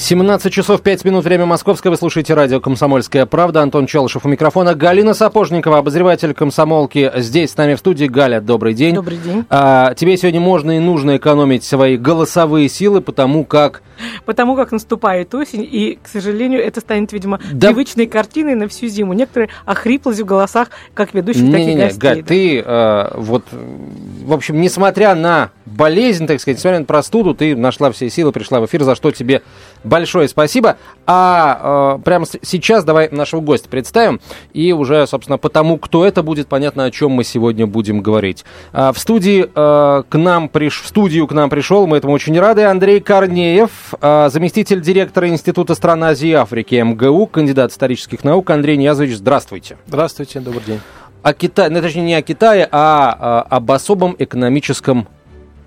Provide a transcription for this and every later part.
17 часов 5 минут, время московское. Вы слушаете радио «Комсомольская правда». Антон Челышев у микрофона. Галина Сапожникова, обозреватель «Комсомолки». Здесь с нами в студии. Галя, добрый день. Добрый день. А, тебе сегодня можно и нужно экономить свои голосовые силы, потому как... Потому как наступает осень, и, к сожалению, это станет, видимо, Да. привычной картиной на всю зиму. Некоторые охриплость в голосах, как ведущих, так и Не-не-не, гостей. Галь, да. ты э, вот, в общем, несмотря на болезнь, так сказать, несмотря на простуду, ты нашла все силы, пришла в эфир, за что тебе большое спасибо. А э, прямо сейчас давай нашего гостя представим, и уже, собственно, потому, кто это будет, понятно, о чем мы сегодня будем говорить. А, в студии э, к нам приш... в студию к нам пришел, мы этому очень рады, Андрей Корнеев, э, заместитель директора Института стран Азии и Африки МГУ, кандидат исторических наук. Андрей Ниязович, здравствуйте Здравствуйте, добрый день. о Китае, ну, точнее, не о Китае, а, а, об особом экономическом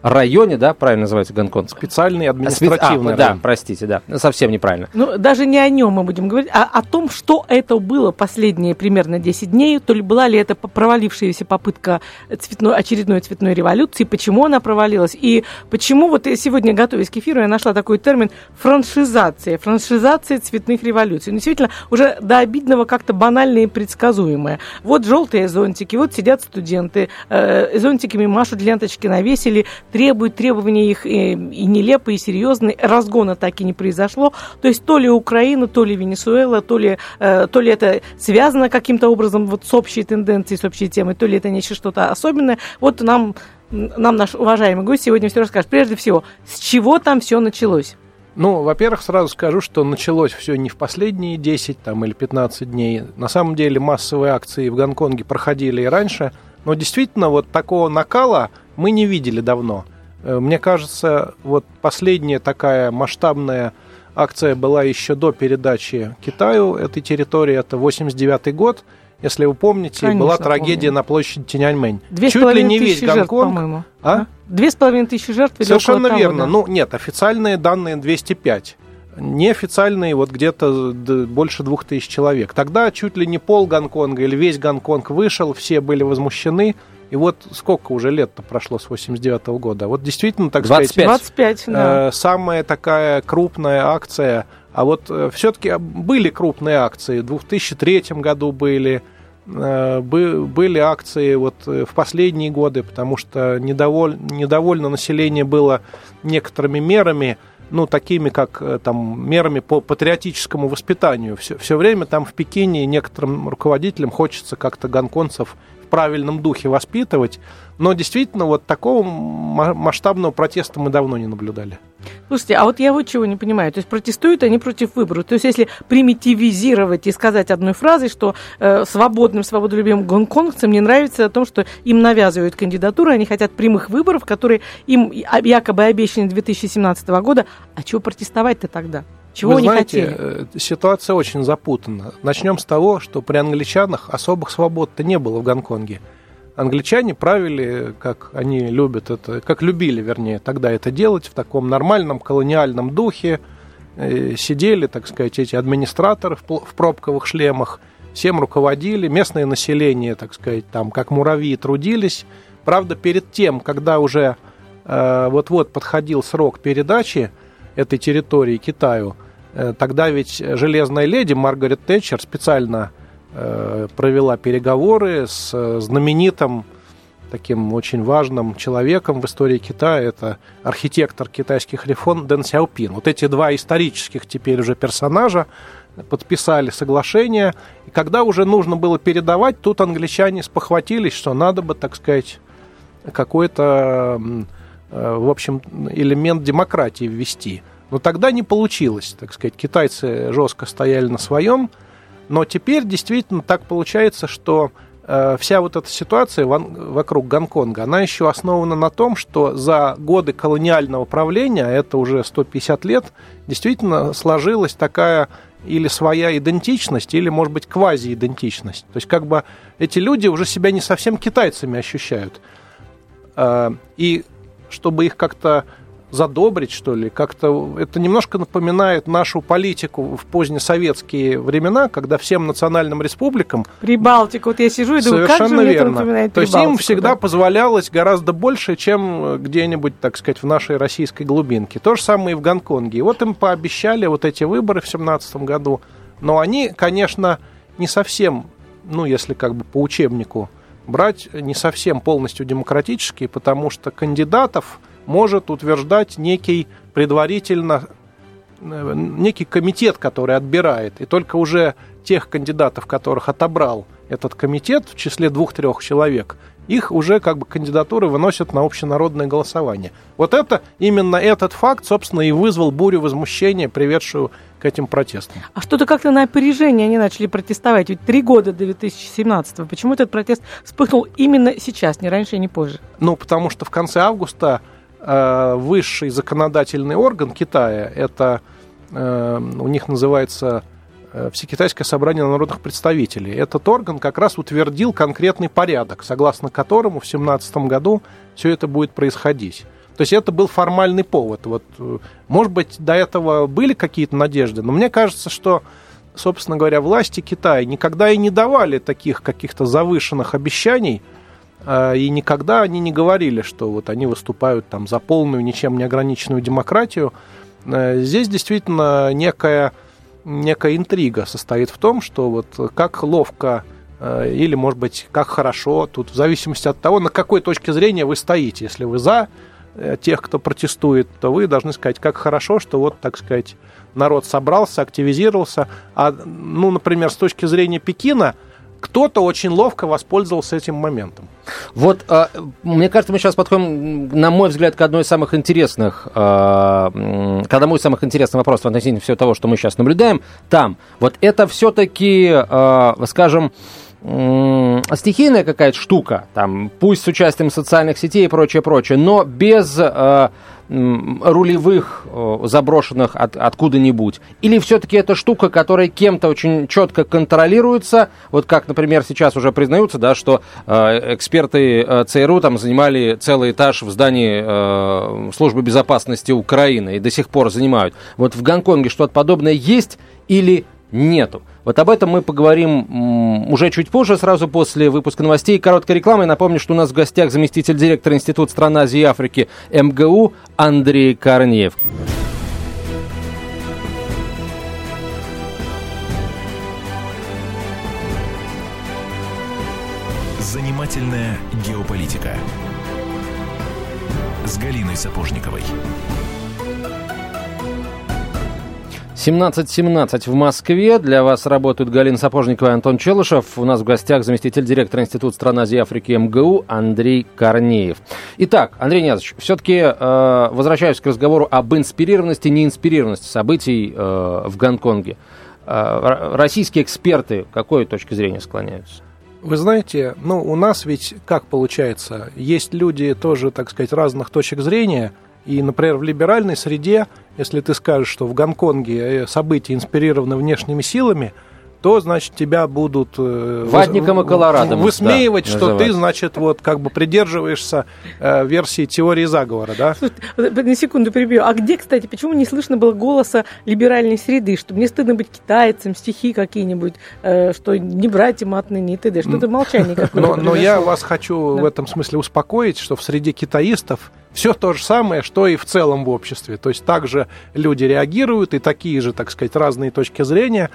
районе, да, правильно называется Гонконг? Специальный А, административный да, район. простите, да, совсем неправильно. Ну, даже не о нем мы будем говорить, а о том, что это было последние примерно 10 дней, то ли была ли это провалившаяся попытка цветной, очередной цветной революции, почему она провалилась, и почему вот я сегодня, готовясь к эфиру, я нашла такой термин франшизация, франшизация цветных революций. Ну, действительно, уже до обидного как-то банальное и предсказуемое. Вот желтые зонтики, вот сидят студенты, э, зонтиками машут, ленточки навесили, требуют требования их и, и нелепые, и серьезные. Разгона так и не произошло. То есть то ли Украина, то ли Венесуэла, то ли, э, то ли это связано каким-то образом вот с общей тенденцией, с общей темой, то ли это нечто что-то особенное. Вот нам, нам наш уважаемый гость сегодня все расскажет. Прежде всего, с чего там все началось? Ну, во-первых, сразу скажу, что началось все не в последние 10 там, или 15 дней. На самом деле массовые акции в Гонконге проходили и раньше. Но действительно, вот такого накала мы не видели давно. Э, Мне кажется, вот последняя такая масштабная акция была еще до передачи Китаю этой территории. Это 89 год. Если вы помните, Конечно, была трагедия помню. на площади Тяньаньмэнь. Две Чуть ли не весь жертв, Гонконг. по-моему. А? Две с половиной тысячи жертв или Совершенно того, верно. да. Ну, нет, официальные данные 205. Неофициальные вот где-то больше двух тысяч человек. Тогда чуть ли не пол Гонконга или весь Гонконг вышел, все были возмущены. И вот сколько уже лет-то прошло с 89 года. Вот действительно, так 25. сказать, 25, да. э, самая такая крупная акция. А вот все-таки были крупные акции. В 2003 году были, э, бы- были акции вот э, в последние годы, потому что недоволь, недовольно население было некоторыми мерами, ну, такими как э, там мерами по патриотическому воспитанию. Все, все время там в Пекине некоторым руководителям хочется как-то гонконцев правильном духе воспитывать, но действительно вот такого ма- масштабного протеста мы давно не наблюдали. Слушайте, а вот я вот чего не понимаю. То есть протестуют они против выборов. То есть если примитивизировать и сказать одной фразой, что э, свободным, свободолюбивым гонконгцам не нравится о том, что им навязывают кандидатуру, они хотят прямых выборов, которые им якобы обещаны 2017 года. А чего протестовать-то тогда? Чего Вы они знаете, хотели? э, ситуация очень запутана. Начнем с того, что при англичанах особых свобод-то не было в Гонконге. Англичане правили, как они любят это, как любили, вернее, тогда это делать в таком нормальном колониальном духе. Э, Сидели, так сказать, эти администраторы в пробковых шлемах, всем руководили, местное население, так сказать, там как муравьи трудились. Правда, перед тем, когда уже э, вот-вот подходил срок передачи этой территории Китаю, тогда ведь железная леди Маргарет Тэтчер специально э, провела переговоры с э, знаменитым таким очень важным человеком в истории Китая. Это архитектор китайских реформ Дэн Сяопин. Вот эти два исторических теперь уже персонажа подписали соглашение. И когда уже нужно было передавать, тут англичане спохватились, что надо бы, так сказать, какой-то, э, в общем, элемент демократии ввести. Но тогда не получилось, так сказать. Китайцы жестко стояли на своем. Но теперь действительно так получается, что э, вся вот эта ситуация ван- вокруг Гонконга, она еще основана на том, что за годы колониального правления, а это уже 150 лет, действительно сложилась такая или своя идентичность, или, может быть, квази-идентичность. То есть, как бы эти люди уже себя не совсем китайцами ощущают. Э, И чтобы их как-то задобрить, что ли. Как-то это немножко напоминает нашу политику в позднесоветские времена, когда всем национальным республикам... Прибалтику. Вот я сижу и думаю, как же Совершенно мне это верно. напоминает То есть им всегда да? позволялось гораздо больше, чем где-нибудь, так сказать, в нашей российской глубинке. То же самое и в Гонконге. И вот им пообещали вот эти выборы в 2017 году. Но они, конечно, не совсем, ну, если как бы по учебнику брать, не совсем полностью демократические, потому что кандидатов может утверждать некий предварительно э, некий комитет, который отбирает, и только уже тех кандидатов, которых отобрал этот комитет в числе двух-трех человек, их уже как бы кандидатуры выносят на общенародное голосование. Вот это, именно этот факт, собственно, и вызвал бурю возмущения, приведшую к этим протестам. А что-то как-то на опережение они начали протестовать. Ведь три года до 2017 Почему этот протест вспыхнул именно сейчас, не раньше не позже? Ну, потому что в конце августа высший законодательный орган Китая, это э, у них называется э, Всекитайское собрание народных представителей. Этот орган как раз утвердил конкретный порядок, согласно которому в 2017 году все это будет происходить. То есть это был формальный повод. Вот, э, может быть, до этого были какие-то надежды, но мне кажется, что, собственно говоря, власти Китая никогда и не давали таких каких-то завышенных обещаний, э, и никогда они не говорили, что вот они выступают там за полную, ничем не ограниченную демократию. Э, Здесь действительно некая, некая интрига состоит в том, что вот как ловко э, или, может быть, как хорошо, тут в зависимости от того, на какой точке зрения вы стоите. Если вы за э, тех, кто протестует, то вы должны сказать, как хорошо, что вот, так сказать, народ собрался, активизировался. А, ну, например, с точки зрения Пекина, кто-то очень ловко воспользовался этим моментом. Вот, э, мне кажется, мы сейчас подходим, на мой взгляд, к одной из самых интересных, э, к одному из самых интересных вопросов относительно всего того, что мы сейчас наблюдаем там. Вот это все-таки, э, скажем, м, стихийная какая-то штука, там, пусть с участием социальных сетей и прочее, прочее, но без э, рулевых э, заброшенных от, откуда-нибудь? Или все-таки это штука, которая кем-то очень четко контролируется? Вот как, например, сейчас уже признаются, да, что э, эксперты э, ЦРУ там занимали целый этаж в здании э, службы безопасности Украины и до сих пор занимают. Вот в Гонконге что-то подобное есть или нету? Вот об этом мы поговорим уже чуть позже, сразу после выпуска новостей и короткой рекламы. Напомню, что у нас в гостях заместитель директора Института стран Азии и Африки МГУ Андрей Корнеев. Занимательная геополитика с Галиной Сапожниковой. 17.17 в Москве. Для вас работают Галина Сапожникова и Антон Челышев. У нас в гостях заместитель директора Института стран Азии и Африки МГУ Андрей Корнеев. Итак, Андрей Ниязович, все-таки э, возвращаюсь к разговору об инспирированности, неинспирированности событий э, в Гонконге. Э, российские эксперты какой точки зрения склоняются? Вы знаете, ну, у нас ведь как получается? Есть люди тоже, так сказать, разных точек зрения. И, например, в либеральной среде, если ты скажешь, что в Гонконге э, события инспирированы внешними силами, то, значит, тебя будут э, Ватником и Колорадом, высмеивать, да, что называть. ты, значит, вот как бы придерживаешься э, версии теории заговора, да? Слушайте, вот на секунду перебью. А где, кстати, почему не слышно было голоса либеральной среды? Что мне стыдно быть китайцем, стихи какие-нибудь, э, что не брать им отныне и т.д. Что-то молчание какое-то Но, но я вас хочу Да. в этом смысле успокоить, что в среде китаистов все то же самое, что и в целом в обществе. То есть также люди реагируют, и такие же, так сказать, разные точки зрения.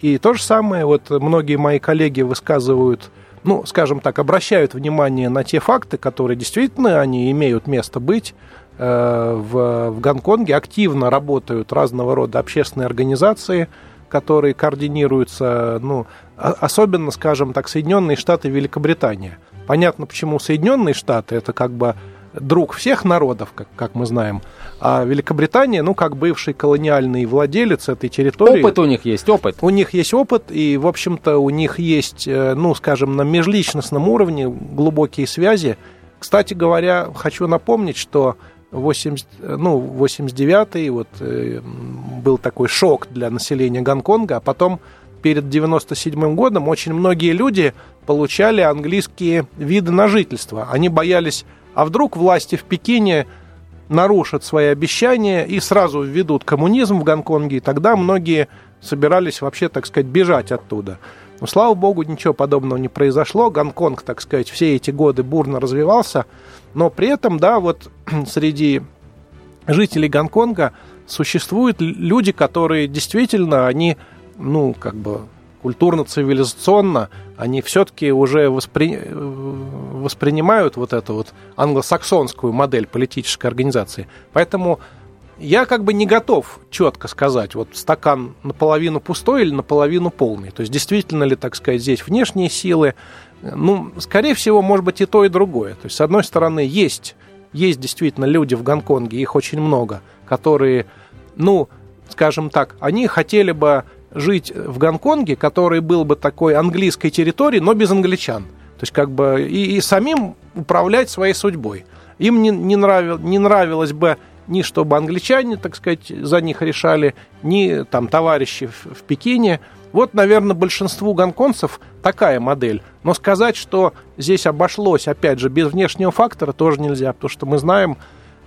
И то же самое, вот многие мои коллеги высказывают, ну, скажем так, обращают внимание на те факты, которые действительно они имеют место быть. Э, В, в Гонконге активно работают разного рода общественные организации, которые координируются, ну, особенно, скажем так, Соединенные Штаты и Великобритания. Понятно, почему Соединенные Штаты это как бы друг всех народов, как, как мы знаем, а Великобритания, ну, как бывший колониальный владелец этой территории. Опыт у них есть, опыт. У них есть опыт, и, в общем-то, у них есть, э, ну, скажем, на межличностном уровне глубокие связи. Кстати говоря, хочу напомнить, что 80, э, ну, 89-й вот, э, был такой шок для населения Гонконга, а потом перед 97 годом очень многие люди получали английские виды на жительство. Они боялись, а вдруг власти в Пекине нарушат свои обещания и сразу введут коммунизм в Гонконге, и тогда многие собирались вообще, так сказать, бежать оттуда. Но, слава богу, ничего подобного не произошло. Гонконг, так сказать, все эти годы бурно развивался. Но при этом, да, вот среди жителей Гонконга существуют люди, которые действительно, они, ну, как бы культурно-цивилизационно, они все-таки уже воспри... воспринимают вот эту вот англосаксонскую модель политической организации. Поэтому я как бы не готов четко сказать, вот стакан наполовину пустой или наполовину полный. То есть действительно ли, так сказать, здесь внешние силы. Ну, скорее всего, может быть и то, и другое. То есть, с одной стороны, есть, есть действительно люди в Гонконге, их очень много, которые, ну, скажем так, они хотели бы жить в Гонконге, который был бы такой английской территорией, но без англичан. То есть как бы и, и самим управлять своей судьбой. Им не, не, нравил, не нравилось бы ни чтобы англичане, так сказать, за них решали, ни там товарищи в, в Пекине. Вот, наверное, большинству гонконгцев такая модель. Но сказать, что здесь обошлось, опять же, без внешнего фактора, тоже нельзя, потому что мы знаем,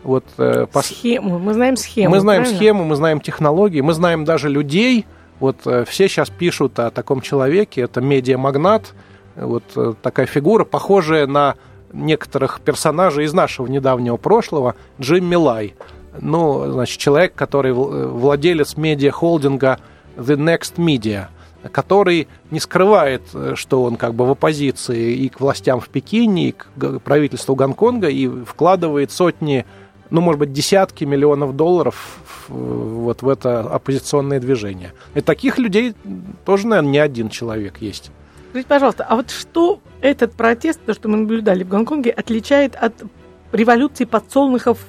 вот, э, схему. Мы знаем схему. Мы знаем правильно? схему, мы знаем технологии, мы знаем даже людей, вот э, все сейчас пишут о таком человеке, это медиамагнат, вот э, такая фигура, похожая на некоторых персонажей из нашего недавнего прошлого, Джимми Лай. Ну, значит, человек, который э, владелец медиа-холдинга The Next Media, который не скрывает, что он как бы в оппозиции и к властям в Пекине, и к правительству Гонконга, и вкладывает сотни ну, может быть, десятки миллионов долларов вот в это оппозиционное движение. И таких людей тоже, наверное, не один человек есть. Скажите, пожалуйста, а вот что этот протест, то, что мы наблюдали в Гонконге, отличает от революции подсолнухов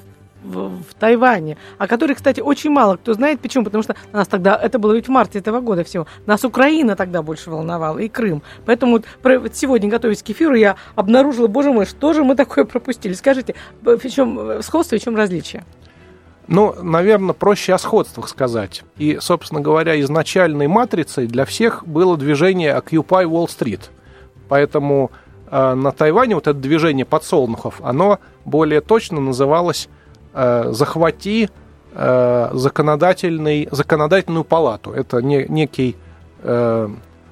в, в Тайване, о которой, кстати, очень мало кто знает. Почему? Потому что нас тогда, это было ведь в марте этого года всего, нас Украина тогда больше волновала, и Крым. Поэтому вот, про, вот сегодня, готовясь к эфиру, я обнаружила, боже мой, что же мы такое пропустили? Скажите, в чем сходство и в чем различие? Ну, наверное, проще о сходствах сказать. И, собственно говоря, изначальной матрицей для всех было движение Occupy Wall Street. Поэтому э, на Тайване вот это движение подсолнухов, оно более точно называлось Э, захвати э, законодательный, законодательную палату. Это не, некий э,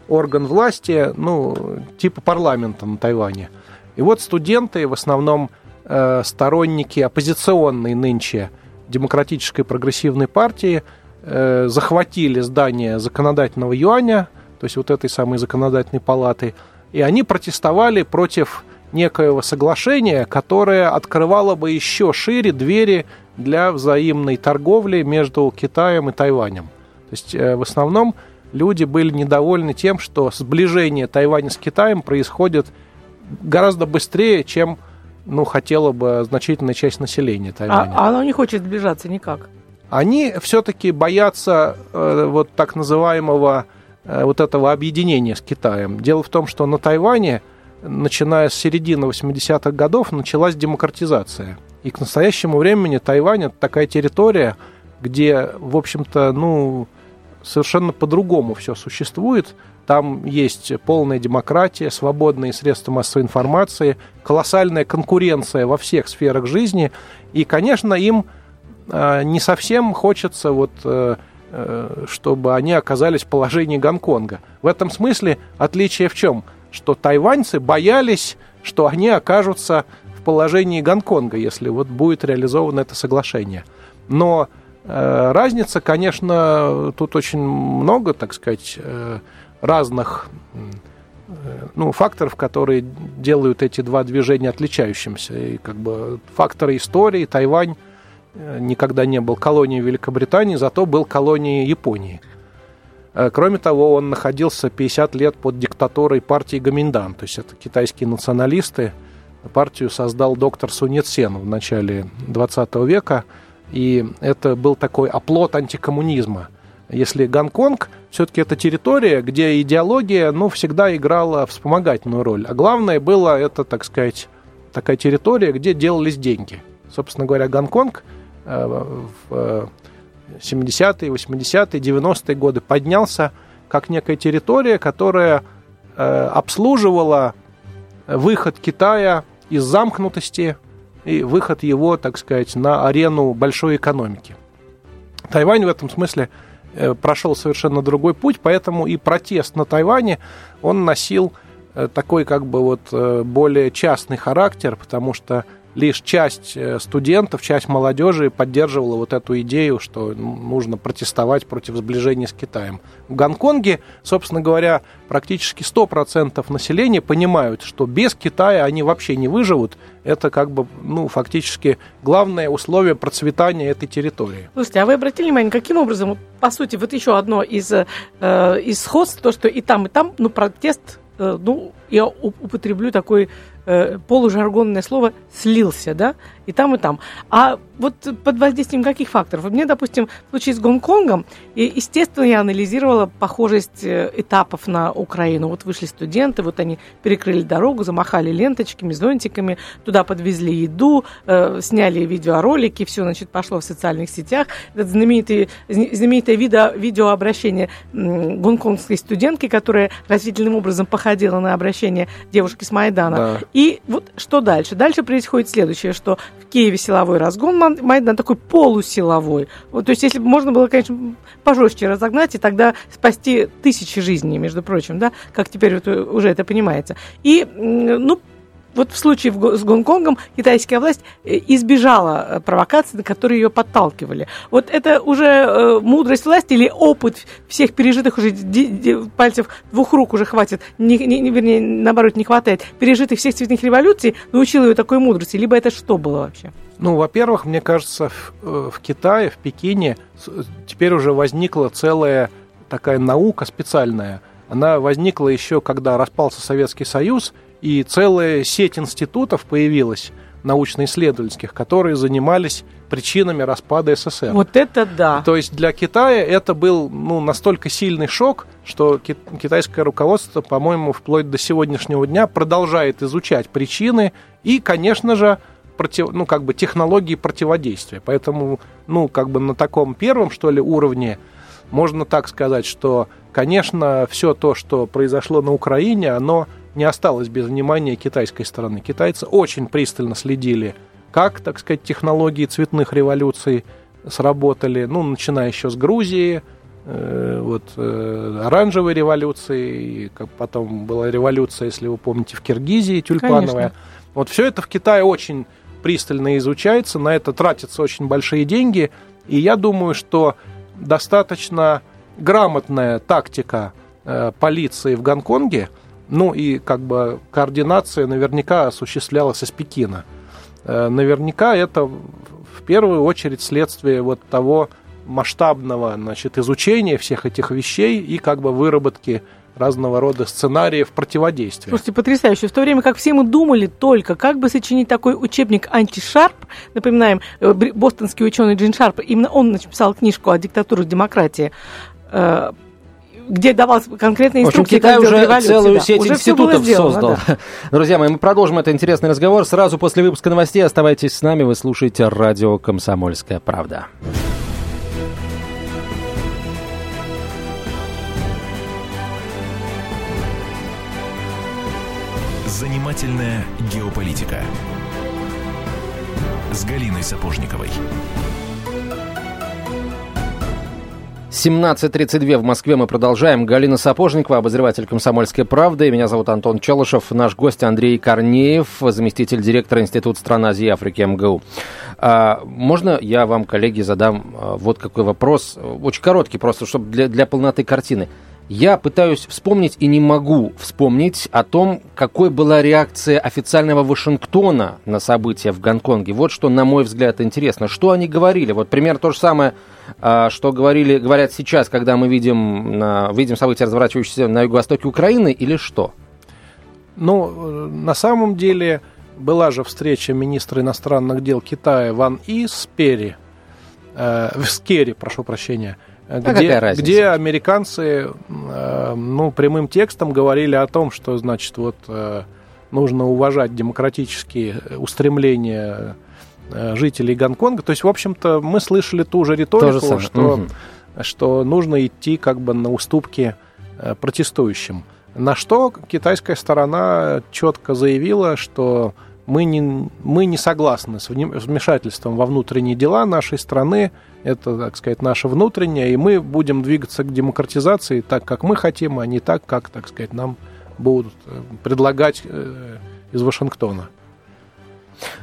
орган власти, ну, типа парламента на Тайване. И вот студенты, в основном э, сторонники оппозиционной нынче демократической прогрессивной партии, э, захватили здание законодательного юаня, то есть вот этой самой законодательной палаты, и они протестовали против некоего соглашения, которое открывало бы еще шире двери для взаимной торговли между Китаем и Тайванем. То есть э, в основном люди были недовольны тем, что сближение Тайваня с Китаем происходит гораздо быстрее, чем ну, хотела бы значительная часть населения Тайваня. А, а оно не хочет сближаться никак? Они все-таки боятся э, вот так называемого э, вот этого объединения с Китаем. Дело в том, что на Тайване начиная с середины 80-х годов, началась демократизация. И к настоящему времени Тайвань это такая территория, где, в общем-то, ну, совершенно по-другому все существует. Там есть полная демократия, свободные средства массовой информации, колоссальная конкуренция во всех сферах жизни. И, конечно, им э, не совсем хочется вот э, э, чтобы они оказались в положении Гонконга. В этом смысле отличие в чем? Что тайваньцы боялись, что они окажутся в положении Гонконга, если вот будет реализовано это соглашение. Но э, разница, конечно, тут очень много, так сказать, э, разных э, ну, факторов, которые делают эти два движения отличающимся. И как бы факторы истории. Тайвань э, никогда не был колонией Великобритании, зато был колонией Японии. Э, кроме того, он находился 50 лет под диктатурой партии Гаминдан, то есть это китайские националисты. Партию создал доктор Сунет Сен в начале 20 века, и это был такой оплот антикоммунизма. Если Гонконг, все-таки это территория, где идеология, ну, всегда играла вспомогательную роль. А главное было это, так сказать, такая территория, где делались деньги. Собственно говоря, Гонконг э, в э, 70-е, 80-е, 90-е годы поднялся как некая территория, которая э, обслуживала выход Китая из замкнутости и выход его, так сказать, на арену большой экономики. Тайвань в этом смысле э, прошел совершенно другой путь, поэтому и протест на Тайване, он носил э, такой как бы вот э, более частный характер, потому что лишь часть э, студентов, часть молодежи поддерживала вот эту идею, что нужно протестовать против сближения с Китаем. В Гонконге, собственно говоря, практически 100% населения понимают, что без Китая они вообще не выживут. Это как бы, ну, фактически главное условие процветания этой территории. Слушайте, а вы обратили внимание, каким образом, по сути, вот еще одно из, э, из сходств, то, что и там, и там, ну, протест, э, ну, я употреблю такой э, полужаргонное слово слился, да, и там, и там. А вот под воздействием каких факторов? Мне, допустим, в случае с Гонконгом, естественно, я анализировала похожесть э, этапов на Украину. Вот вышли студенты, вот они перекрыли дорогу, замахали ленточками, зонтиками, туда подвезли еду, э, сняли видеоролики, все, значит, пошло в социальных сетях. Это знаменитый, знаменитое видео, видеообращение гонконгской студентки, которая растительным образом походила на обращение девушки с Майдана. Да. И вот что дальше? Дальше происходит следующее, что в Киеве силовой разгон Майдан такой полусиловой. Вот, то есть, если бы можно было, конечно, пожестче разогнать, и тогда спасти тысячи жизней, между прочим, да, как теперь вот уже это понимается. И, ну, вот в случае с Гонконгом китайская власть э, избежала э, провокаций, на которые ее подталкивали. Вот это уже э, мудрость власти или опыт всех пережитых уже пальцев двух рук уже хватит, не, не, вернее, наоборот, не хватает, пережитых всех цветных революций научил ее такой мудрости, либо это что было вообще? Ну, во-первых, мне кажется, в, в Китае, в Пекине теперь уже возникла целая такая наука специальная. Она возникла еще, когда распался Советский Союз – и целая сеть институтов появилась, научно-исследовательских, которые занимались причинами распада СССР. Вот это да. То есть для Китая это был ну, настолько сильный шок, что китайское руководство, по-моему, вплоть до сегодняшнего дня продолжает изучать причины и, конечно же, против, ну, как бы технологии противодействия. Поэтому, ну, как бы на таком первом, что ли, уровне можно так сказать, что, конечно, все то, что произошло на Украине, оно не осталось без внимания китайской стороны. Китайцы очень пристально следили, как, так сказать, технологии цветных революций сработали, ну, начиная еще с Грузии, э, вот, э, оранжевой революции, как потом была революция, если вы помните, в Киргизии, тюльпановая. Конечно. Вот все это в Китае очень пристально изучается, на это тратятся очень большие деньги, и я думаю, что достаточно грамотная тактика э, полиции в Гонконге – ну и как бы координация наверняка осуществлялась из Пекина. Э, наверняка это в первую очередь следствие вот того масштабного значит, изучения всех этих вещей и как бы выработки разного рода сценариев противодействия. Слушайте, потрясающе. В то время как все мы думали только, как бы сочинить такой учебник антишарп, напоминаем, э, бостонский ученый Джин Шарп, именно он написал книжку о диктатуре демократии, э, где давал конкретные инструкции. В общем, Китай уже целую да. сеть уже институтов сделано, создал. Да. Друзья мои, мы продолжим этот интересный разговор. Сразу после выпуска новостей оставайтесь с нами. Вы слушаете радио «Комсомольская правда». Занимательная геополитика с Галиной Сапожниковой. 17.32 в Москве мы продолжаем. Галина Сапожникова, обозреватель «Комсомольской правды». Меня зовут Антон Челышев. Наш гость Андрей Корнеев, заместитель директора Института стран Азии и Африки МГУ. А, можно я вам, коллеги, задам а, вот какой вопрос? Очень короткий просто, чтобы для, для полноты картины. Я пытаюсь вспомнить и не могу вспомнить о том, какой была реакция официального Вашингтона на события в Гонконге. Вот что, на мой взгляд, интересно. Что они говорили? Вот пример то же самое, а, что говорили, говорят сейчас, когда мы видим, видим события, разворачивающиеся на юго-востоке Украины, или что? Ну, на самом деле, была же встреча министра иностранных дел Китая Ван И с Перри, э, с Керри, прошу прощения, а где, где американцы э, ну, прямым текстом говорили о том, что, значит, вот э, нужно уважать демократические устремления э, жителей Гонконга. То есть, в общем-то, мы слышали ту же риторику, же что, угу. что нужно идти как бы на уступки протестующим. На что китайская сторона четко заявила, что мы не, мы не согласны с вмешательством во внутренние дела нашей страны. Это, так сказать, наше внутреннее, и мы будем двигаться к демократизации так, как мы хотим, а не так, как, так сказать, нам будут э, предлагать э, из Вашингтона.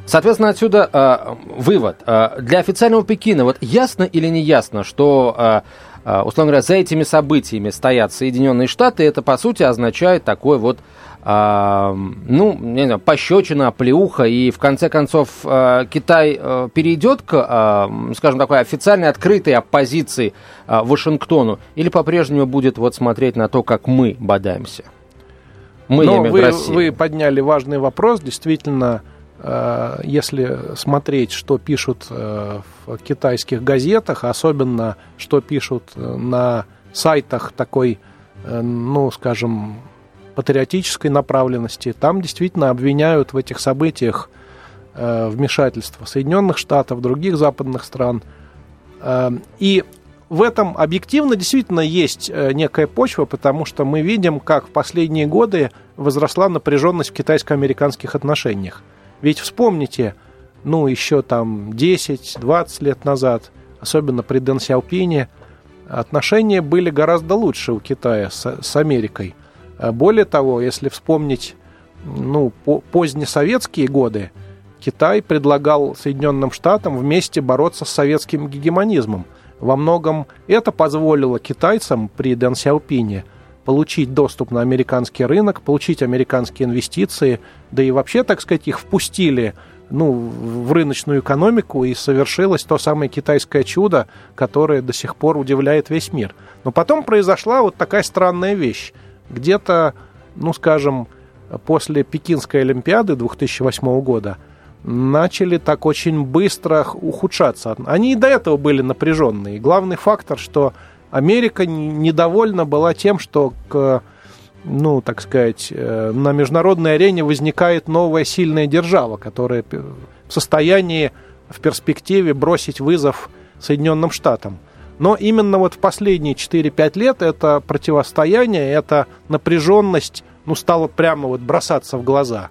Соответственно, отсюда э, вывод. Э, для официального Пекина вот ясно или не ясно, что, э, условно говоря, за этими событиями стоят Соединенные Штаты, это, по сути, означает такой вот э, ну, не знаю, пощечина, плеуха, и в конце концов э, Китай э, перейдет к, скажем, такой официальной открытой оппозиции Вашингтону, или по-прежнему будет вот смотреть на то, как мы бодаемся? Мы, Но вы, вы подняли важный вопрос, действительно, если смотреть, что пишут э, в китайских газетах, особенно что пишут э, на сайтах такой, ну, скажем, патриотической направленности, там действительно обвиняют в этих событиях вмешательство Соединенных Штатов, других западных стран. И в этом объективно действительно есть некая почва, потому что мы видим, как в последние годы возросла напряженность в китайско-американских отношениях. Ведь вспомните, ну, еще там 10-20 лет назад, особенно при Дэн Сяопине, отношения были гораздо лучше у Китая с, с Америкой. А более того, если вспомнить ну, по, позднесоветские годы, Китай предлагал Соединенным Штатам вместе бороться с советским гегемонизмом. Во многом это позволило китайцам при Дэн Сяопине – получить доступ на американский рынок, получить американские инвестиции, да и вообще, так сказать, их впустили ну, в рыночную экономику, и совершилось то самое китайское чудо, которое до сих пор удивляет весь мир. Но потом произошла вот такая странная вещь. Где-то, ну, скажем, после Пекинской Олимпиады 2008 года начали так очень быстро ухудшаться. Они и до этого были напряженные. главный фактор, что Америка недовольна была тем, что к ну, так сказать, э, на международной арене возникает новая сильная держава, которая в состоянии в перспективе бросить вызов Соединенным Штатам. Но именно вот в последние 4-5 лет это противостояние, эта напряженность, ну, стала прямо вот бросаться в глаза.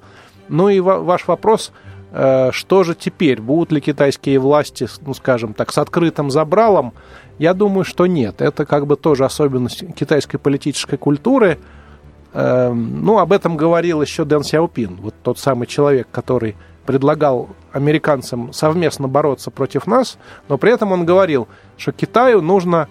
Ну и ваш вопрос, э, что же теперь? Будут ли китайские власти, ну, скажем так, с открытым забралом я думаю, что нет. Это как бы тоже особенность китайской политической культуры. Эм, ну, об этом говорил еще Дэн Сяопин, вот тот самый человек, который предлагал американцам совместно бороться против нас, но при этом он говорил, что Китаю нужно,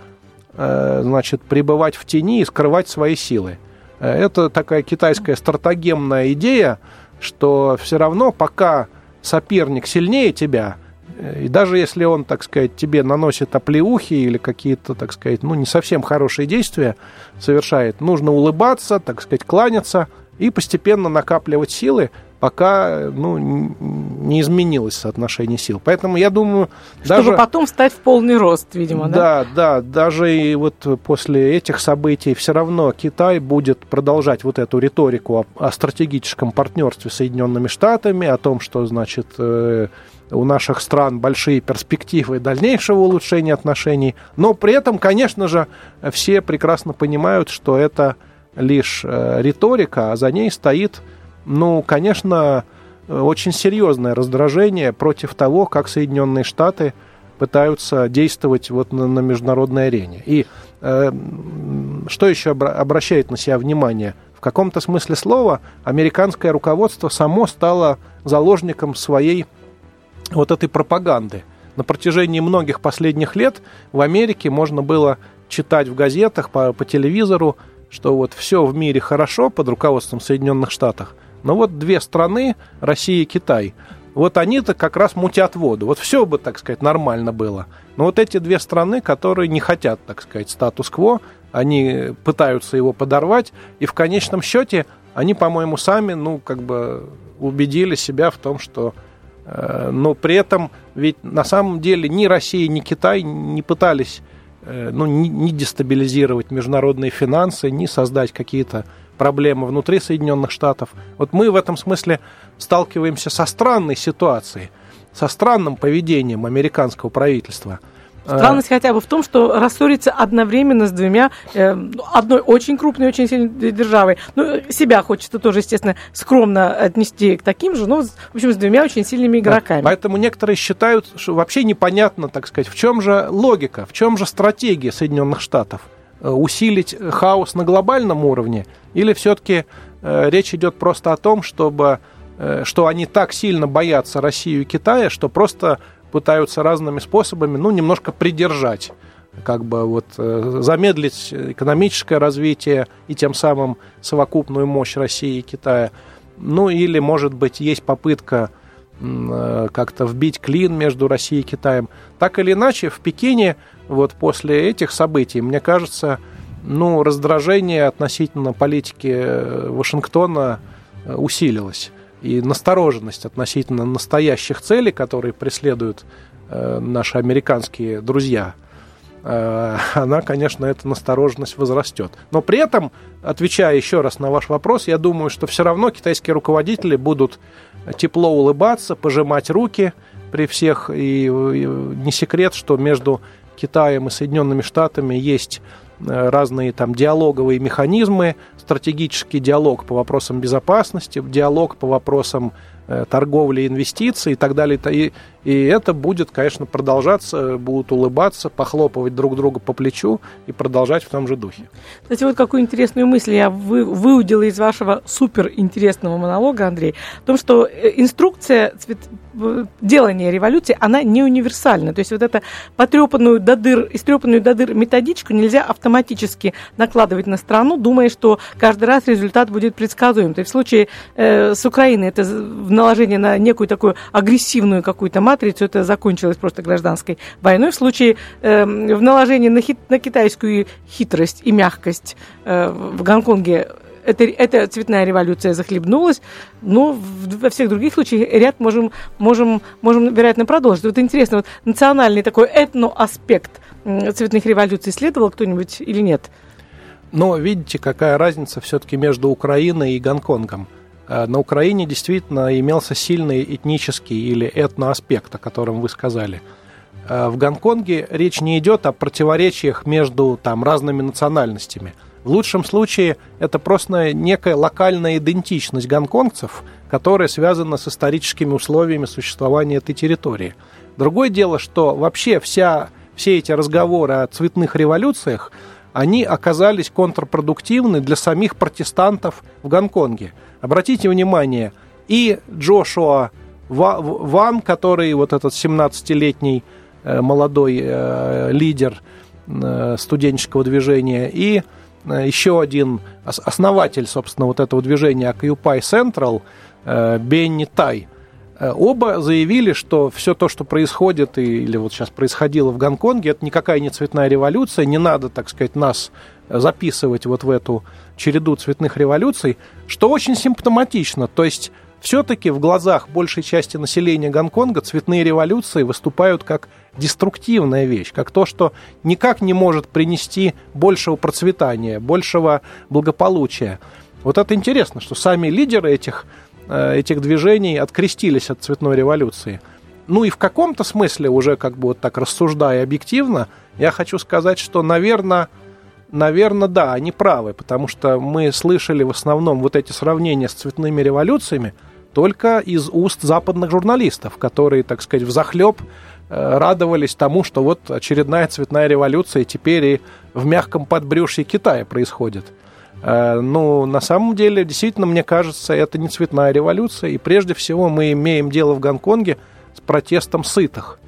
э, значит, пребывать в тени и скрывать свои силы. Э, это такая китайская стратегемная идея, что все равно пока соперник сильнее тебя, и даже если он, так сказать, тебе наносит оплеухи или какие-то, так сказать, ну, не совсем хорошие действия совершает, нужно улыбаться, так сказать, кланяться и постепенно накапливать силы, пока ну, не изменилось соотношение сил. Поэтому я думаю... Чтобы даже, потом стать в полный рост, видимо, да? Да, да. Даже и вот после этих событий все равно Китай будет продолжать вот эту риторику о, о стратегическом партнерстве с Соединенными Штатами, о том, что, значит, э, у наших стран большие перспективы дальнейшего улучшения отношений, но при этом, конечно же, все прекрасно понимают, что это лишь э, риторика, а за ней стоит, ну, конечно, очень серьезное раздражение против того, как Соединенные Штаты пытаются действовать вот на, на международной арене. И э, что еще обращает на себя внимание? В каком-то смысле слова американское руководство само стало заложником своей вот этой пропаганды. На протяжении многих последних лет в Америке можно было читать в газетах, по, по телевизору, что вот все в мире хорошо под руководством Соединенных Штатов, но вот две страны, Россия и Китай, вот они-то как раз мутят воду. Вот все бы, так сказать, нормально было. Но вот эти две страны, которые не хотят, так сказать, статус-кво, они пытаются его подорвать, и в конечном счете они, по-моему, сами, ну, как бы убедили себя в том, что но при этом ведь на самом деле ни Россия, ни Китай не пытались э, ну, ни, ни дестабилизировать международные финансы, ни создать какие-то проблемы внутри Соединенных Штатов. Вот мы в этом смысле сталкиваемся со странной ситуацией, со странным поведением американского правительства. Странность а... хотя бы в том, что рассориться одновременно с двумя, э, одной очень крупной, очень сильной державой. Ну, себя хочется тоже, естественно, скромно отнести к таким же, но, в общем, с двумя очень сильными игроками. Да. Поэтому некоторые считают, что вообще непонятно, так сказать, в чем же логика, в чем же стратегия Соединенных Штатов. Э, усилить хаос на глобальном уровне или все-таки э, речь идет просто о том, чтобы э, что они так сильно боятся Россию и Китая, что просто пытаются разными способами, ну, немножко придержать, как бы вот замедлить экономическое развитие и тем самым совокупную мощь России и Китая. Ну, или, может быть, есть попытка как-то вбить клин между Россией и Китаем. Так или иначе, в Пекине вот после этих событий, мне кажется, ну, раздражение относительно политики э, Вашингтона э, усилилось. И настороженность относительно настоящих целей, которые преследуют э, наши американские друзья, э, она, конечно, эта настороженность возрастет. Но при этом, отвечая еще раз на ваш вопрос, я думаю, что все равно китайские руководители будут тепло улыбаться, пожимать руки при всех. И, и не секрет, что между Китаем и Соединенными Штатами есть э, разные там диалоговые механизмы, стратегический диалог по вопросам безопасности, диалог по вопросам Э, торговли, инвестиций и так далее. И, и это будет, конечно, продолжаться, будут улыбаться, похлопывать друг друга по плечу и продолжать в том же духе. Кстати, вот какую интересную мысль я вы, выудила из вашего суперинтересного монолога, Андрей, о том, что э, инструкция цвет, делания революции, она не универсальна. То есть вот эту потрепанную до дыр, истрепанную до дыр методичку нельзя автоматически накладывать на страну, думая, что каждый раз результат будет предсказуем. То есть в случае э, с Украиной это наложение на некую такую агрессивную какую-то матрицу, это закончилось просто гражданской войной. В случае э, в наложении на, хит, на китайскую хитрость и мягкость э, в Гонконге это, эта цветная революция захлебнулась, но во всех других случаях ряд можем, можем, можем вероятно, продолжить. Вот интересно, вот национальный такой этноаспект цветных революций исследовал кто-нибудь или нет? Но видите, какая разница все-таки между Украиной и Гонконгом. Э, на Украине действительно имелся сильный этнический или этноаспект, о котором вы сказали. Э, в Гонконге речь не идет о противоречиях между там, разными национальностями. В лучшем случае это просто некая локальная идентичность гонконгцев, которая связана с историческими условиями существования этой территории. Другое дело, что вообще вся, все эти разговоры о цветных революциях, они оказались контрпродуктивны для самих протестантов в Гонконге – Обратите внимание, и Джошуа Ван, который вот этот 17-летний э, молодой э, лидер э, студенческого движения, и еще один основатель, собственно, вот этого движения Occupy Central, Бенни Тай, оба заявили, что все то, что происходит или вот сейчас происходило в Гонконге, это никакая не цветная революция, не надо, так сказать, нас записывать вот в эту череду цветных революций, что очень симптоматично. То есть все-таки в глазах большей части населения Гонконга цветные революции выступают как деструктивная вещь, как то, что никак не может принести большего процветания, большего благополучия. Вот это интересно, что сами лидеры этих, э, этих движений открестились от цветной революции. Ну и в каком-то смысле, уже как бы вот так рассуждая объективно, я хочу сказать, что, наверное, наверное, да, они правы, потому что мы слышали в основном вот эти сравнения с цветными революциями только из уст западных журналистов, которые, так сказать, в захлеб э, радовались тому, что вот очередная цветная революция теперь и в мягком подбрюшье Китая происходит. Э, ну, на самом деле, действительно, мне кажется, это не цветная революция, и прежде всего мы имеем дело в Гонконге с протестом сытых.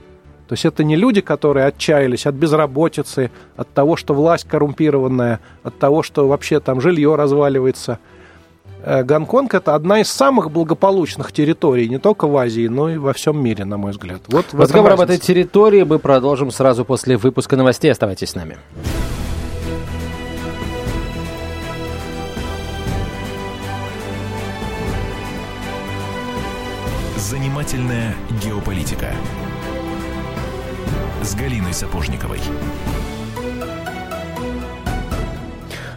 То есть это не люди, которые отчаялись от безработицы, от того, что власть коррумпированная, от того, что вообще там жилье разваливается. Э, Гонконг это одна из самых благополучных территорий не только в Азии, но и во всем мире, на мой взгляд. Вот Разговор об этой территории мы продолжим сразу после выпуска новостей. Оставайтесь с нами. Занимательная геополитика с Галиной Сапожниковой.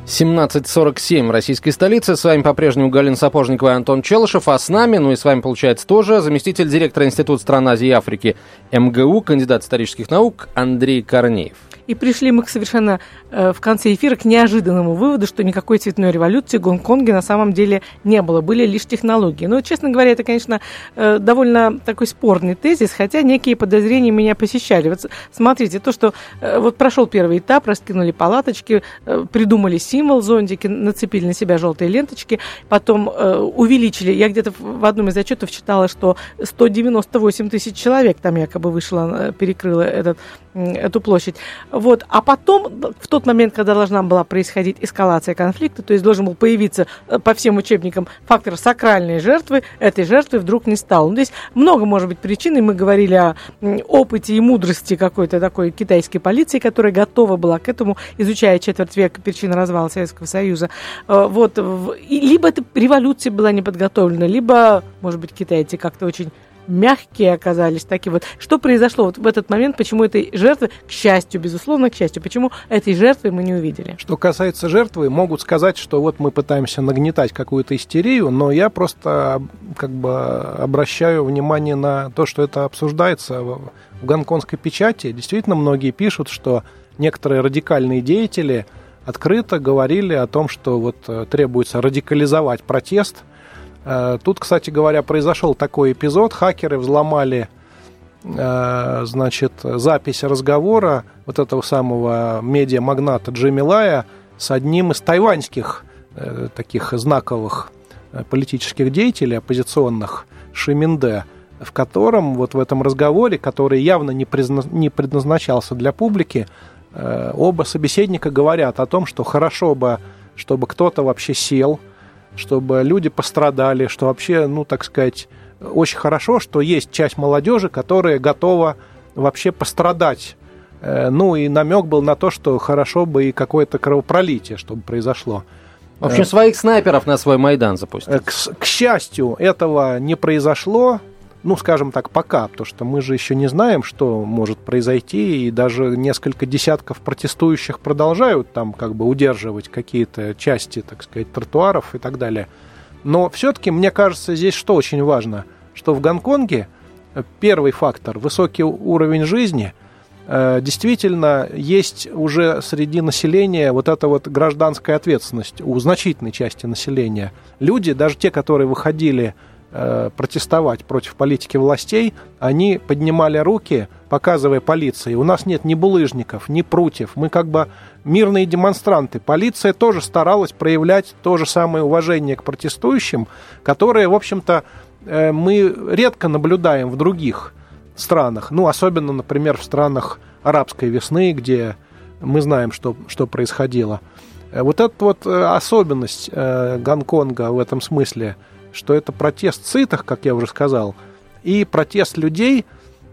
17.47 в российской столице. С вами по-прежнему Галина Сапожникова и Антон Челышев. А с нами, ну и с вами, получается, тоже заместитель директора Института стран Азии и Африки МГУ, кандидат исторических наук Андрей Корнеев. И пришли мы к совершенно э, в конце эфира к неожиданному выводу, что никакой цветной революции в Гонконге на самом деле не было, были лишь технологии. Но, честно говоря, это, конечно, э, довольно такой спорный тезис, хотя некие подозрения меня посещали. Вот смотрите, то, что э, вот прошел первый этап, раскинули палаточки, э, придумали символ, зонтики, нацепили на себя желтые ленточки, потом э, увеличили, я где-то в одном из отчетов читала, что 198 тысяч человек там якобы вышло, э, перекрыло этот, эту площадь. Вот. А потом, в тот момент, когда должна была происходить эскалация конфликта, то есть должен был появиться э, по всем учебникам фактор сакральной жертвы, этой жертвы вдруг не стало. Ну, здесь много, может быть, причин, и мы говорили о опыте и мудрости какой-то такой китайской полиции, которая готова была к этому, изучая четверть века причин развала Советского Союза. Э, вот. Либо эта революция была не подготовлена, либо, может быть, китайцы как-то очень мягкие оказались, такие вот. Что произошло вот в этот момент, почему этой жертвы, к счастью, безусловно, к счастью, почему этой жертвы мы не увидели? Что касается жертвы, могут сказать, что вот мы пытаемся нагнетать какую-то истерию, но я просто как бы обращаю внимание на то, что это обсуждается в гонконгской печати. Действительно, многие пишут, что некоторые радикальные деятели открыто говорили о том, что вот э, требуется радикализовать протест – тут, кстати говоря, произошел такой эпизод. Хакеры взломали э, значит, запись разговора вот этого самого медиа-магната Джимми Лая с одним из тайваньских э, таких знаковых политических деятелей оппозиционных Шиминде, в котором вот в этом разговоре, который явно не, призна... не предназначался для публики, оба собеседника говорят о том, что хорошо бы, чтобы кто-то вообще сел, чтобы люди пострадали, что вообще, ну, так сказать, очень хорошо, что есть часть молодежи, которая готова вообще пострадать. Э, ну, и намек был на то, что хорошо бы и какое-то кровопролитие, чтобы произошло. В общем, своих снайперов на свой Майдан запустить. Э, к, к счастью, этого не произошло ну, скажем так, пока, потому что мы же еще не знаем, что может произойти, и даже несколько десятков протестующих продолжают там как бы удерживать какие-то части, так сказать, тротуаров и так далее. Но все-таки, мне кажется, здесь что очень важно, что в Гонконге э, первый фактор – высокий уровень жизни – э, действительно есть уже среди населения вот эта вот гражданская ответственность у значительной части населения. Люди, даже те, которые выходили протестовать против политики властей, они поднимали руки, показывая полиции, у нас нет ни булыжников, ни прутьев, мы как бы мирные демонстранты. Полиция тоже старалась проявлять то же самое уважение к протестующим, которое, в общем-то, э, мы редко наблюдаем в других странах, ну, особенно, например, в странах арабской весны, где мы знаем, что, что происходило. Э, вот эта вот особенность Гонконга в этом смысле – что это протест сытых, как я уже сказал, и протест людей.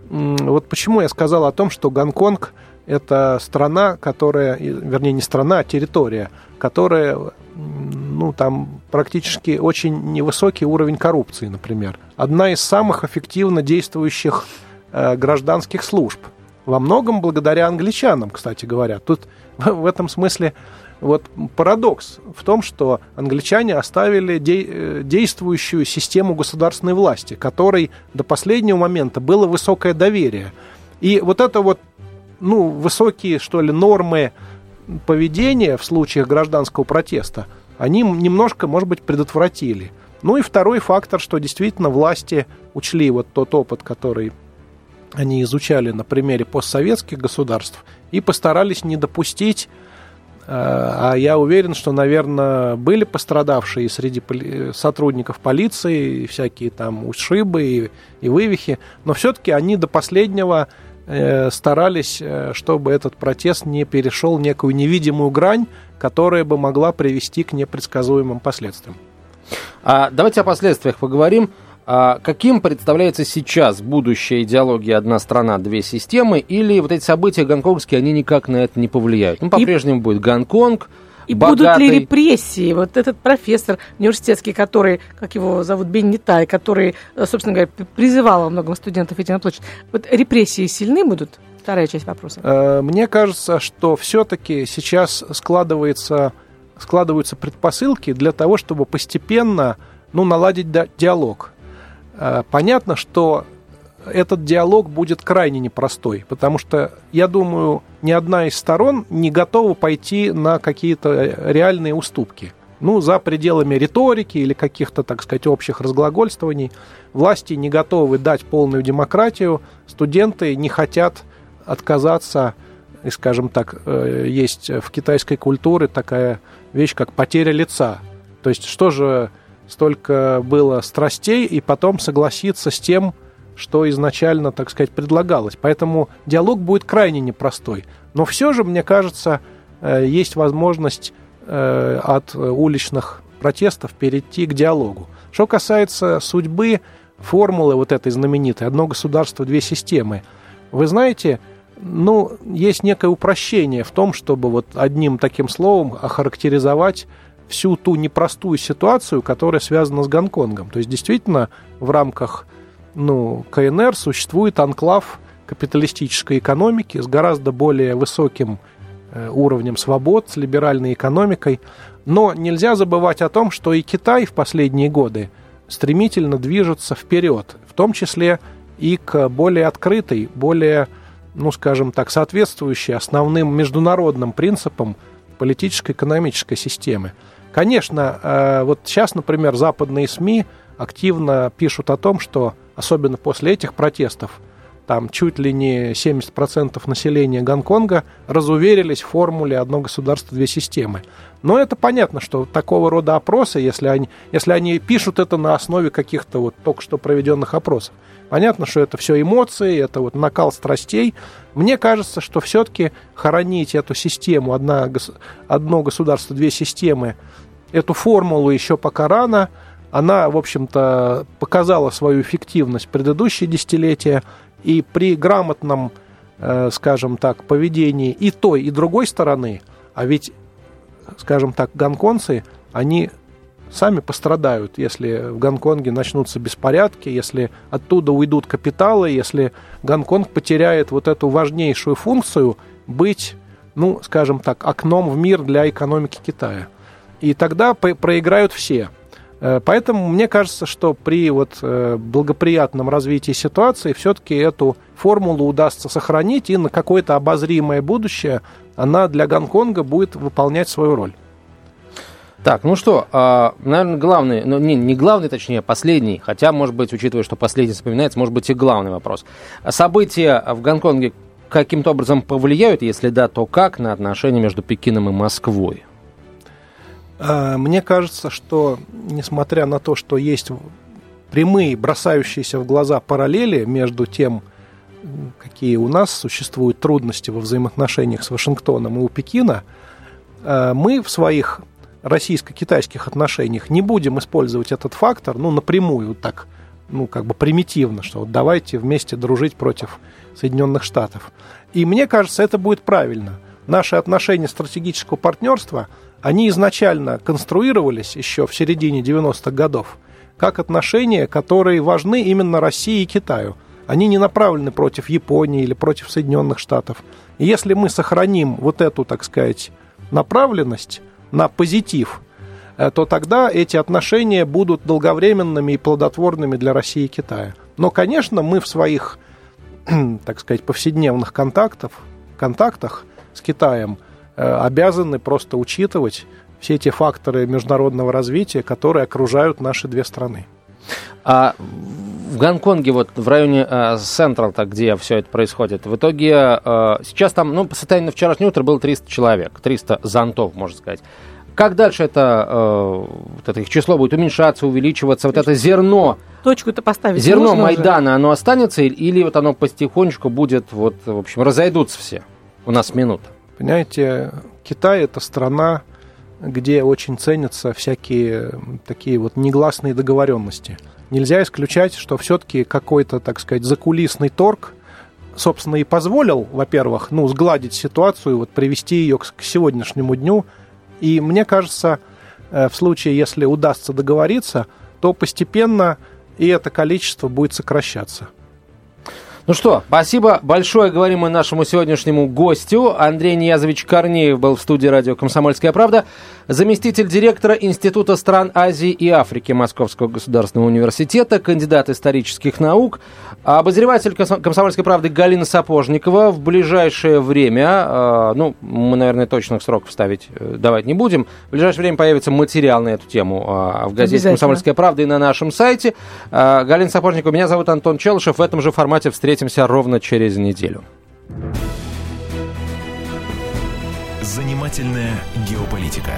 Вот почему я сказал о том, что Гонконг это страна, которая, вернее, не страна, а территория, которая, ну, там практически очень невысокий уровень коррупции, например. Одна из самых эффективно действующих э, гражданских служб. Во многом благодаря англичанам, кстати говоря. Тут в этом смысле вот парадокс в том, что англичане оставили де- э, действующую систему государственной власти, которой до последнего момента было высокое доверие. И вот это вот, ну, высокие, что ли, нормы поведения в случаях гражданского протеста, они немножко, может быть, предотвратили. Ну и второй фактор, что действительно власти учли вот тот опыт, который они изучали на примере постсоветских государств, и постарались не допустить а я уверен, что, наверное, были пострадавшие среди сотрудников полиции, всякие там ушибы и, и вывихи, но все-таки они до последнего э, старались, э, чтобы этот протест не перешел некую невидимую грань, которая бы могла привести к непредсказуемым последствиям. А давайте о последствиях поговорим. А каким представляется сейчас будущая идеология «одна страна, две системы» или вот эти события гонконгские, они никак на это не повлияют? Ну, по-прежнему и... будет Гонконг, и богатый... будут ли репрессии? Вот этот профессор университетский, который, как его зовут, Бенни Тай, который, э, собственно говоря, призывал во многом студентов идти на площадь, вот репрессии сильны будут? Вторая часть вопроса. Э, мне кажется, что все-таки сейчас складывается складываются предпосылки для того, чтобы постепенно ну, наладить диалог. Э, понятно, что этот диалог будет крайне непростой, потому что, я думаю, ни одна из сторон не готова пойти на какие-то реальные уступки. Ну, за пределами риторики или каких-то, так сказать, общих разглагольствований. Власти не готовы дать полную демократию, студенты не хотят отказаться, и, скажем так, э, есть в китайской культуре такая вещь, как потеря лица. То есть, что же столько было страстей, и потом согласиться с тем, что изначально, так сказать, предлагалось. Поэтому диалог будет крайне непростой. Но все же, мне кажется, э, есть возможность э, от уличных протестов перейти к диалогу. Что касается судьбы формулы вот этой знаменитой «одно государство, две системы», вы знаете, ну, есть некое упрощение в том, чтобы вот одним таким словом охарактеризовать всю ту непростую ситуацию, которая связана с Гонконгом. То есть, действительно, в рамках ну, КНР существует анклав капиталистической экономики с гораздо более высоким э, уровнем свобод, с либеральной экономикой. Но нельзя забывать о том, что и Китай в последние годы стремительно движется вперед, в том числе и к более открытой, более, ну, скажем так, соответствующей основным международным принципам политическо-экономической системы. Конечно, э, вот сейчас, например, западные СМИ активно пишут о том, что особенно после этих протестов, там чуть ли не 70% населения Гонконга разуверились в формуле «одно государство, две системы». Но это понятно, что такого рода опросы, если они, если они пишут это на основе каких-то вот только что проведенных опросов, понятно, что это все эмоции, это вот накал страстей. Мне кажется, что все-таки хоронить эту систему «одна, «одно государство, две системы», эту формулу еще пока рано – она, в общем-то, показала свою эффективность в предыдущие десятилетия, и при грамотном, э, скажем так, поведении и той, и другой стороны, а ведь, скажем так, гонконцы, они сами пострадают, если в Гонконге начнутся беспорядки, если оттуда уйдут капиталы, если Гонконг потеряет вот эту важнейшую функцию быть, ну, скажем так, окном в мир для экономики Китая. И тогда проиграют все – Э, поэтому мне кажется, что при вот э, благоприятном развитии ситуации все-таки эту формулу удастся сохранить, и на какое-то обозримое будущее она для Гонконга будет выполнять свою роль. Так, ну что, а, наверное, главный, ну не, не главный, точнее, последний, хотя, может быть, учитывая, что последний вспоминается, может быть и главный вопрос. События в Гонконге каким-то образом повлияют, если да, то как на отношения между Пекином и Москвой? А, мне кажется, что несмотря на то, что есть прямые, бросающиеся в глаза параллели между тем, какие у нас существуют трудности во взаимоотношениях с Вашингтоном и у Пекина, а, мы в своих российско-китайских отношениях не будем использовать этот фактор, ну, напрямую, так, ну, как бы примитивно, что вот давайте вместе дружить против Соединенных Штатов. И мне кажется, это будет правильно. Наши отношения стратегического партнерства – они изначально конструировались еще в середине 90-х годов как отношения, которые важны именно России и Китаю. Они не направлены против Японии или против Соединенных Штатов. И если мы сохраним вот эту, так сказать, направленность на позитив, э, то тогда эти отношения будут долговременными и плодотворными для России и Китая. Но, конечно, мы в своих, так сказать, повседневных контактах, контактах с Китаем – обязаны просто учитывать все эти факторы международного развития, которые окружают наши две страны. А в Гонконге, вот в районе Централ, э, где все это происходит, в итоге э, сейчас там, ну, по состоянию на вчерашнее утро было 300 человек, 300 зонтов, можно сказать. Как дальше это, э, вот это их число будет уменьшаться, увеличиваться? Вот это зерно... Точку-то поставить Зерно Майдана, уже? оно останется или вот оно потихонечку будет, вот, в общем, разойдутся все? У нас минута. Понимаете, Китай это страна, где очень ценятся всякие такие вот негласные договоренности. Нельзя исключать, что все-таки какой-то, так сказать, закулисный торг, собственно, и позволил, во-первых, ну, сгладить ситуацию, вот привести ее к, сегодняшнему дню. И мне кажется, э, в случае, если удастся договориться, то постепенно и это количество будет сокращаться. Ну что, спасибо большое, говорим мы нашему сегодняшнему гостю. Андрей Ниязович Корнеев был в студии радио «Комсомольская правда», заместитель директора Института стран Азии и Африки Московского государственного университета, кандидат исторических наук, обозреватель «Комсомольской правды» Галина Сапожникова. В ближайшее время, э, ну, мы, наверное, точных сроков ставить э, давать не будем, в ближайшее время появится материал на эту тему э, в газете «Комсомольская правда» и на нашем сайте. Галина Сапожникова, меня зовут Антон Челышев. В этом же формате встретимся Встретимся ровно через неделю. Занимательная геополитика.